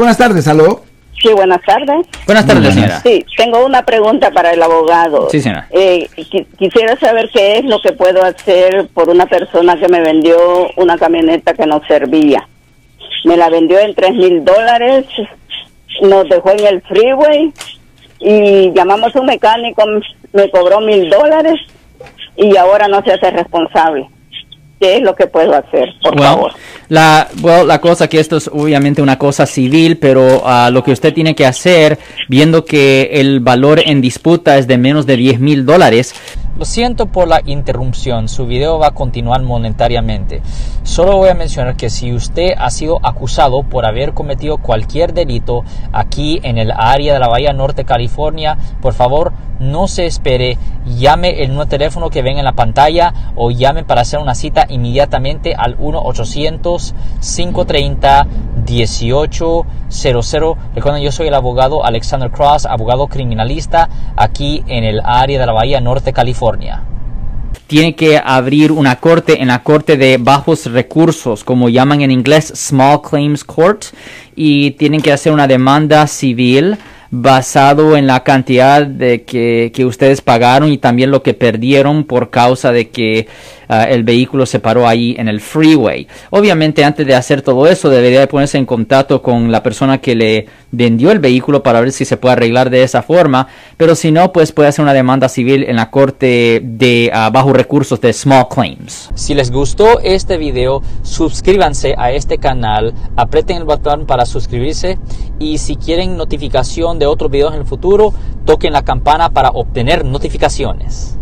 Buenas tardes, aló. Sí, buenas tardes. Buenas tardes, señora. Sí, tengo una pregunta para el abogado. Sí, señora. Eh, qui- quisiera saber qué es lo que puedo hacer por una persona que me vendió una camioneta que no servía. Me la vendió en tres mil dólares, nos dejó en el freeway y llamamos a un mecánico, me cobró mil dólares y ahora no se hace responsable. ¿Qué es lo que puedo hacer, por Well, favor? La, well, la cosa que esto es obviamente una cosa civil, pero ah, lo que usted tiene que hacer, viendo que el valor en disputa es de menos de 10 mil dólares. Lo siento por la interrupción, su video va a continuar monetariamente. Solo voy a mencionar que si usted ha sido acusado por haber cometido cualquier delito aquí en el área de la Bahía Norte, California, por favor no se espere, llame el nuevo teléfono que ven en la pantalla o llame para hacer una cita inmediatamente al 1-800-530-1800. Recuerden, yo soy el abogado Alexander Cross, abogado criminalista aquí en el área de la Bahía Norte, California tiene que abrir una corte en la corte de bajos recursos, como llaman en inglés Small Claims Court, y tienen que hacer una demanda civil basado en la cantidad de que, que ustedes pagaron y también lo que perdieron por causa de que ah, el vehículo se paró ahí en el freeway. Obviamente antes de hacer todo eso debería de ponerse en contacto con la persona que le vendió el vehículo para ver si se puede arreglar de esa forma, pero si no, pues puede hacer una demanda civil en la corte de ah, bajos recursos de Small Claims. Si les gustó este video, suscríbanse a este canal, aprieten el botón para suscribirse y si quieren notificación de otros videos en el futuro, toquen la campana para obtener notificaciones.